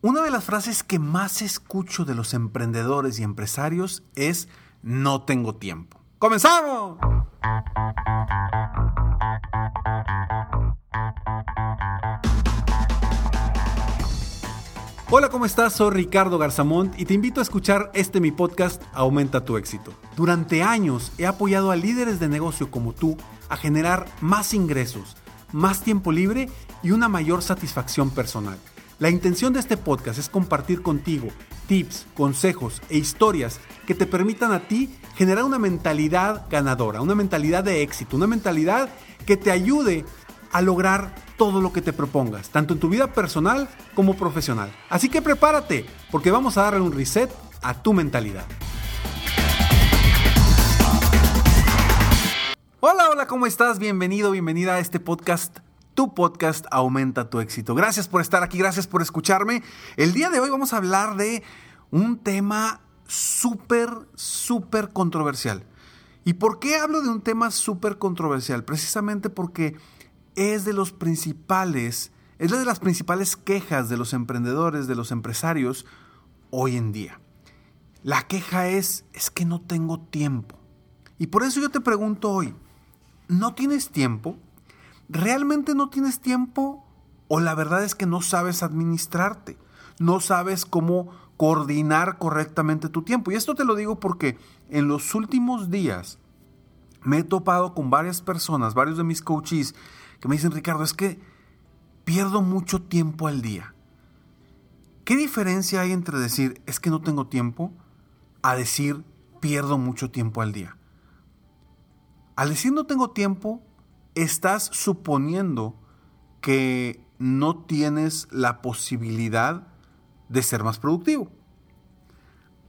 Una de las frases que más escucho de los emprendedores y empresarios es no tengo tiempo. ¡Comenzamos! Hola, ¿cómo estás? Soy Ricardo Garzamont y te invito a escuchar este mi podcast Aumenta tu éxito. Durante años he apoyado a líderes de negocio como tú a generar más ingresos, más tiempo libre y una mayor satisfacción personal. La intención de este podcast es compartir contigo tips, consejos e historias que te permitan a ti generar una mentalidad ganadora, una mentalidad de éxito, una mentalidad que te ayude a lograr todo lo que te propongas, tanto en tu vida personal como profesional. Así que prepárate, porque vamos a darle un reset a tu mentalidad. Hola, hola, ¿cómo estás? Bienvenido, bienvenida a este podcast tu podcast aumenta tu éxito. Gracias por estar aquí, gracias por escucharme. El día de hoy vamos a hablar de un tema súper, súper controversial. ¿Y por qué hablo de un tema súper controversial? Precisamente porque es de los principales, es de las principales quejas de los emprendedores, de los empresarios hoy en día. La queja es, es que no tengo tiempo. Y por eso yo te pregunto hoy, ¿no tienes tiempo? ¿Realmente no tienes tiempo o la verdad es que no sabes administrarte? No sabes cómo coordinar correctamente tu tiempo. Y esto te lo digo porque en los últimos días me he topado con varias personas, varios de mis coaches, que me dicen, Ricardo, es que pierdo mucho tiempo al día. ¿Qué diferencia hay entre decir, es que no tengo tiempo, a decir, pierdo mucho tiempo al día? Al decir no tengo tiempo, estás suponiendo que no tienes la posibilidad de ser más productivo.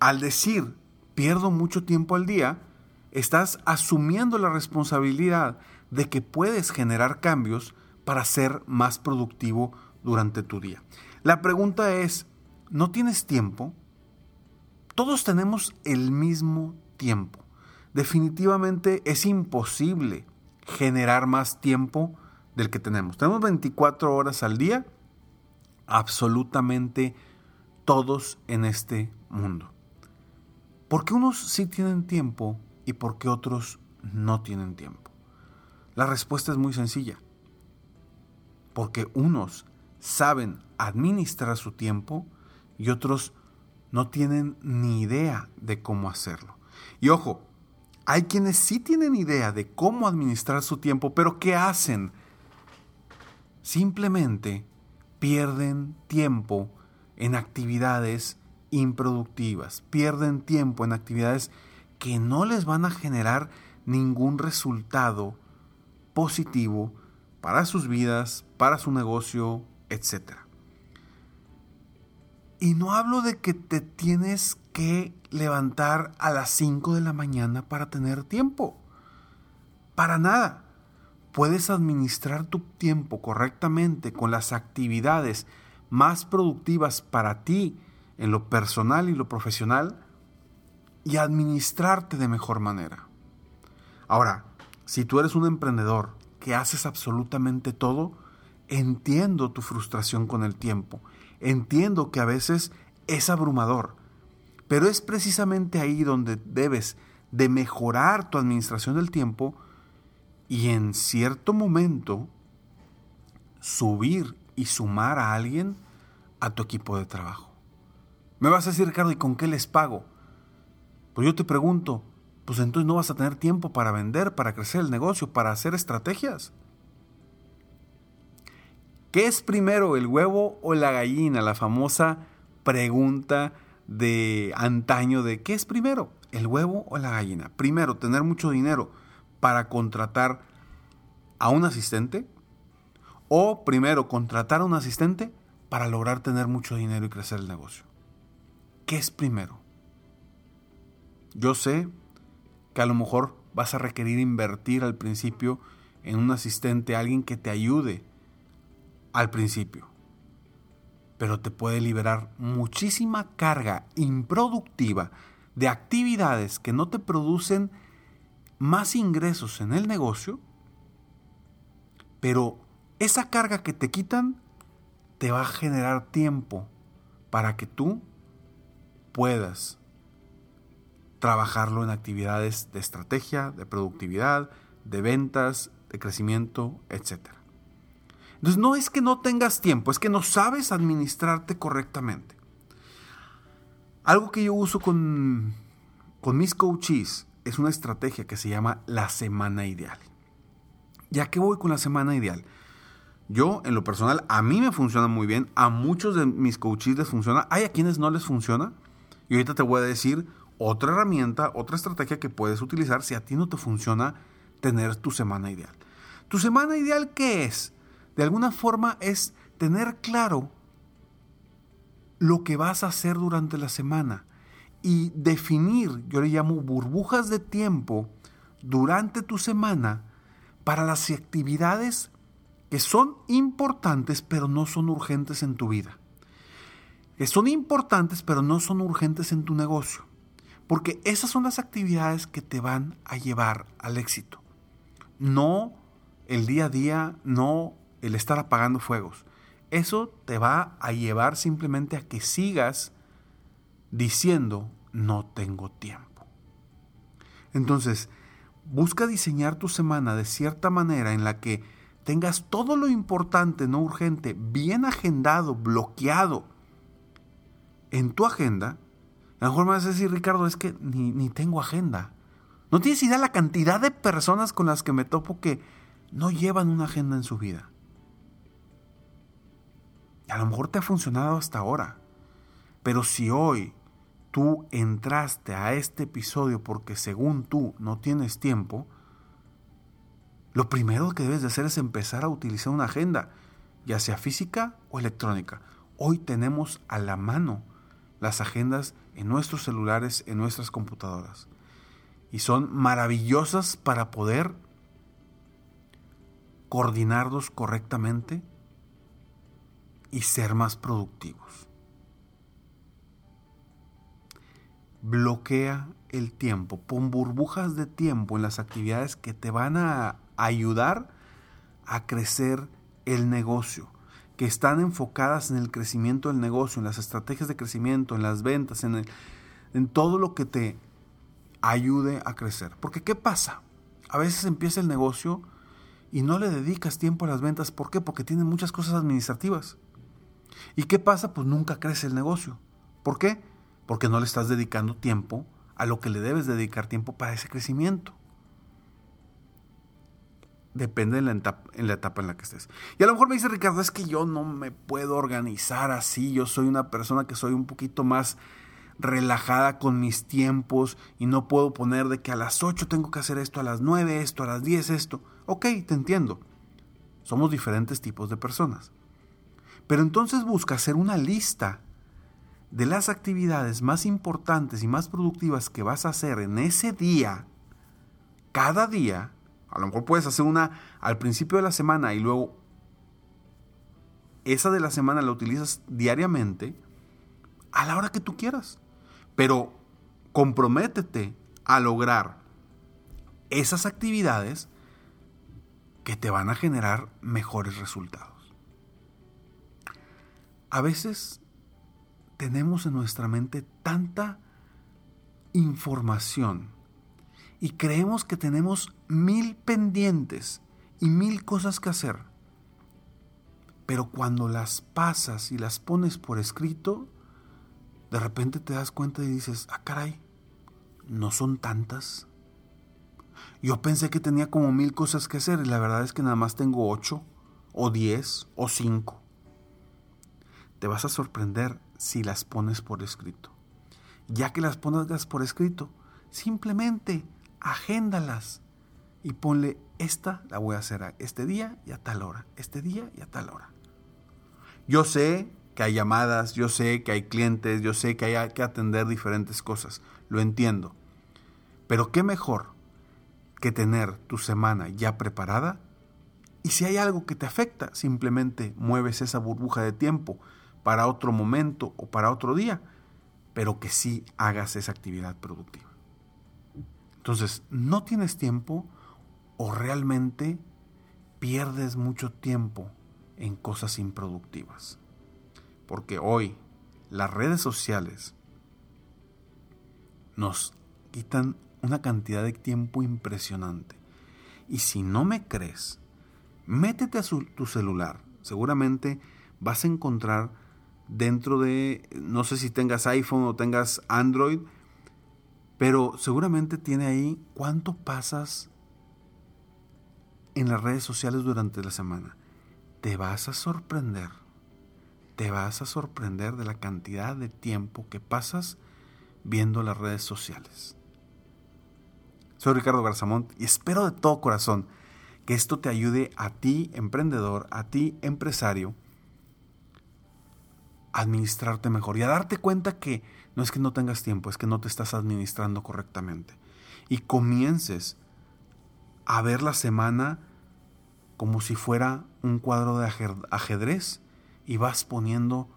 Al decir pierdo mucho tiempo al día, estás asumiendo la responsabilidad de que puedes generar cambios para ser más productivo durante tu día. La pregunta es, ¿no tienes tiempo? Todos tenemos el mismo tiempo. Definitivamente es imposible generar más tiempo del que tenemos. Tenemos 24 horas al día, absolutamente todos en este mundo. ¿Por qué unos sí tienen tiempo y por qué otros no tienen tiempo? La respuesta es muy sencilla. Porque unos saben administrar su tiempo y otros no tienen ni idea de cómo hacerlo. Y ojo, hay quienes sí tienen idea de cómo administrar su tiempo, pero ¿qué hacen? Simplemente pierden tiempo en actividades improductivas, pierden tiempo en actividades que no les van a generar ningún resultado positivo para sus vidas, para su negocio, etc. Y no hablo de que te tienes que levantar a las 5 de la mañana para tener tiempo. Para nada. Puedes administrar tu tiempo correctamente con las actividades más productivas para ti en lo personal y lo profesional y administrarte de mejor manera. Ahora, si tú eres un emprendedor que haces absolutamente todo, entiendo tu frustración con el tiempo. Entiendo que a veces es abrumador pero es precisamente ahí donde debes de mejorar tu administración del tiempo y en cierto momento subir y sumar a alguien a tu equipo de trabajo. Me vas a decir, Ricardo, ¿y con qué les pago? Pues yo te pregunto, pues entonces no vas a tener tiempo para vender, para crecer el negocio, para hacer estrategias. ¿Qué es primero, el huevo o la gallina? La famosa pregunta de antaño de ¿qué es primero? ¿El huevo o la gallina? Primero, tener mucho dinero para contratar a un asistente. O primero, contratar a un asistente para lograr tener mucho dinero y crecer el negocio. ¿Qué es primero? Yo sé que a lo mejor vas a requerir invertir al principio en un asistente, alguien que te ayude al principio. Pero te puede liberar muchísima carga improductiva de actividades que no te producen más ingresos en el negocio, pero esa carga que te quitan te va a generar tiempo para que tú puedas trabajarlo en actividades de estrategia, de productividad, de ventas, de crecimiento, etc. Entonces no es que no tengas tiempo, es que no sabes administrarte correctamente. Algo que yo uso con, con mis coaches es una estrategia que se llama la semana ideal. ¿Ya que voy con la semana ideal? Yo, en lo personal, a mí me funciona muy bien, a muchos de mis coaches les funciona, hay a quienes no les funciona, y ahorita te voy a decir otra herramienta, otra estrategia que puedes utilizar si a ti no te funciona tener tu semana ideal. ¿Tu semana ideal qué es? De alguna forma es tener claro lo que vas a hacer durante la semana y definir, yo le llamo burbujas de tiempo durante tu semana para las actividades que son importantes pero no son urgentes en tu vida que son importantes pero no son urgentes en tu negocio. Porque esas son las actividades que te van a llevar al éxito. No el día a día, no el estar apagando fuegos. Eso te va a llevar simplemente a que sigas diciendo no tengo tiempo. Entonces, busca diseñar tu semana de cierta manera en la que tengas todo lo importante, no urgente, bien agendado, bloqueado en tu agenda, a lo mejor me vas a decir, Ricardo, es que ni, tengo agenda. No tienes idea la cantidad de personas con las que me topo que no llevan una agenda en su vida. A lo mejor te ha funcionado hasta ahora. Pero si hoy tú entraste a este episodio porque según tú no tienes tiempo, lo primero que debes de hacer es empezar a utilizar una agenda, ya sea física o electrónica. Hoy tenemos a la mano las agendas en nuestros celulares, en nuestras computadoras. Y son maravillosas para poder coordinarlos correctamente y ser más productivos. Bloquea el tiempo, pon burbujas de tiempo en las actividades que te van a ayudar a crecer el negocio que están enfocadas en el crecimiento del negocio, en las estrategias de crecimiento, en las ventas, en, en todo lo que te ayude a crecer. Porque ¿qué pasa? A veces empieza el negocio y no le dedicas tiempo a las ventas. ¿Por qué? Porque tienen muchas cosas administrativas. ¿Y qué pasa? Pues nunca crece el negocio. ¿Por qué? Porque no le estás dedicando tiempo a lo que le debes dedicar tiempo para ese crecimiento. Depende en la, etapa, en la etapa en la que estés. Y a lo mejor me dice Ricardo, es que yo no me puedo organizar así, yo soy una persona que soy un poquito más relajada con mis tiempos y no puedo poner de que a las 8 tengo que hacer esto, a las 9 esto, a las 10 esto. Ok, te entiendo. Somos diferentes tipos de personas. Pero entonces busca hacer una lista de las actividades más importantes y más productivas que vas a hacer en ese día, cada día, a lo mejor puedes hacer una al principio de la semana y luego esa de la semana la utilizas diariamente a la hora que tú quieras. Pero comprométete a lograr esas actividades que te van a generar mejores resultados. A veces tenemos en nuestra mente tanta información y creemos que tenemos mil pendientes y mil cosas que hacer. Pero cuando las pasas y las pones por escrito, de repente te das cuenta y dices, ah, caray, no son tantas. Yo pensé que tenía como mil cosas que hacer y la verdad es que nada más tengo ocho, o diez, o cinco. Te vas a sorprender si las pones por escrito. Ya que las pones por escrito, simplemente agéndalas y ponle esta la voy a hacer este día y a tal hora, este día y a tal hora. Yo sé que hay llamadas, yo sé que hay clientes, yo sé que hay que atender diferentes cosas, lo entiendo. Pero qué mejor que tener tu semana ya preparada y si hay algo que te afecta, simplemente mueves esa burbuja de tiempo para otro momento o para otro día, pero que sí hagas esa actividad productiva. Entonces, no tienes tiempo o realmente pierdes mucho tiempo en cosas improductivas. Porque hoy las redes sociales nos quitan una cantidad de tiempo impresionante. Y si no me crees, métete a tu celular. Seguramente vas a encontrar dentro de, no sé si tengas iPhone o tengas Android, pero seguramente tiene ahí cuánto pasas en las redes sociales durante la semana. Te vas a sorprender, te vas a sorprender de la cantidad de tiempo que pasas viendo las redes sociales. Soy Ricardo Garzamont y espero de todo corazón que esto te ayude a ti, emprendedor, a ti, empresario, administrarte mejor y a darte cuenta que no es que no tengas tiempo, es que no te estás administrando correctamente. Y comiences a ver la semana como si fuera un cuadro de ajedrez y vas poniendo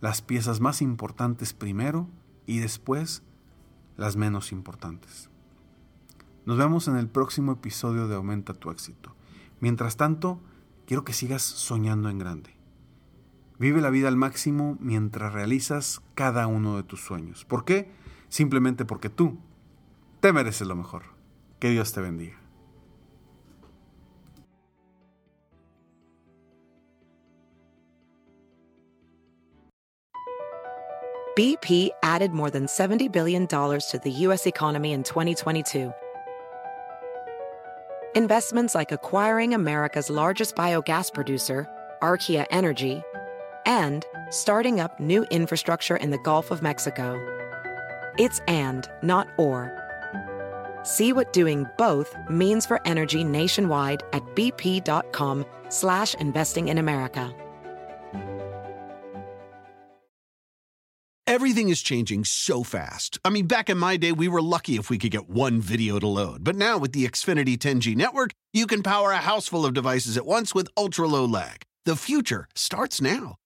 las piezas más importantes primero y después las menos importantes. Nos vemos en el próximo episodio de Aumenta tu éxito. Mientras tanto, quiero que sigas soñando en grande. Vive la vida al máximo mientras realizas cada uno de tus sueños. ¿Por qué? Simplemente porque tú te mereces lo mejor. Que Dios te bendiga. BP added more than $70 billion to the U.S. economy in 2022. Investments like acquiring America's largest biogas producer, Archaea Energy, and starting up new infrastructure in the Gulf of Mexico. It's and, not or. See what doing both means for energy nationwide at bp.com slash investing in America. Everything is changing so fast. I mean, back in my day, we were lucky if we could get one video to load. But now with the Xfinity 10G network, you can power a house full of devices at once with ultra low lag. The future starts now.